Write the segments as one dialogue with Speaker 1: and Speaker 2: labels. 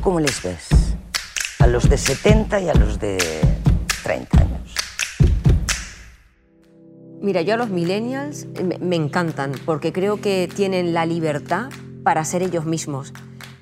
Speaker 1: cómo les ves? A los de 70 y a los de 30 años.
Speaker 2: Mira, yo a los millennials me encantan porque creo que tienen la libertad para ser ellos mismos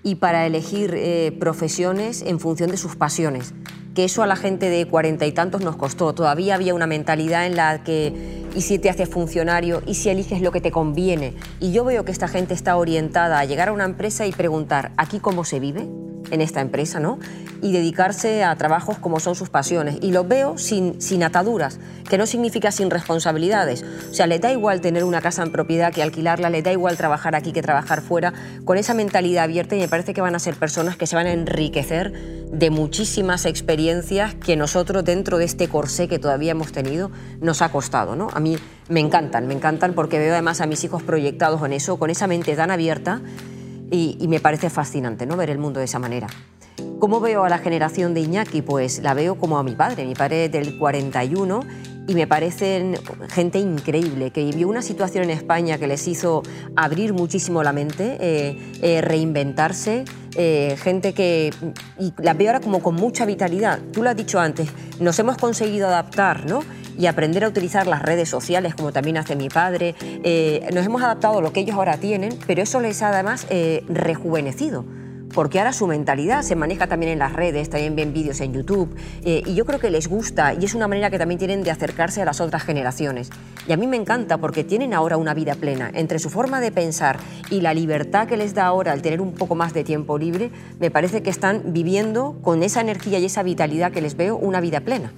Speaker 2: y para elegir eh, profesiones en función de sus pasiones. Que eso a la gente de cuarenta y tantos nos costó. Todavía había una mentalidad en la que y si te haces funcionario y si eliges lo que te conviene. Y yo veo que esta gente está orientada a llegar a una empresa y preguntar, ¿aquí cómo se vive? En esta empresa, ¿no? Y dedicarse a trabajos como son sus pasiones. Y los veo sin, sin ataduras, que no significa sin responsabilidades. O sea, le da igual tener una casa en propiedad que alquilarla, le da igual trabajar aquí que trabajar fuera, con esa mentalidad abierta y me parece que van a ser personas que se van a enriquecer de muchísimas experiencias que nosotros dentro de este corsé que todavía hemos tenido nos ha costado, ¿no? A mí me encantan, me encantan porque veo además a mis hijos proyectados en eso, con esa mente tan abierta y, me parece fascinante ¿no? ver el mundo de esa manera. ¿Cómo veo a la generación de Iñaki? Pues la veo como a mi padre. Mi padre es del 41 y me parecen gente increíble, que vivió una situación en España que les hizo abrir muchísimo la mente, eh, eh, reinventarse, eh, gente que y la veo ahora como con mucha vitalidad. Tú lo has dicho antes, nos hemos conseguido adaptar, ¿no? Y aprender a utilizar las redes sociales, como también hace mi padre. Eh, nos hemos adaptado a lo que ellos ahora tienen, pero eso les ha además eh, rejuvenecido porque ahora su mentalidad se maneja también en las redes, también ven vídeos en YouTube, eh, y yo creo que les gusta y es una manera que también tienen de acercarse a las otras generaciones. Y a mí me encanta porque tienen ahora una vida plena. Entre su forma de pensar y la libertad que les da ahora al tener un poco más de tiempo libre, me parece que están viviendo con esa energía y esa vitalidad que les veo una vida plena.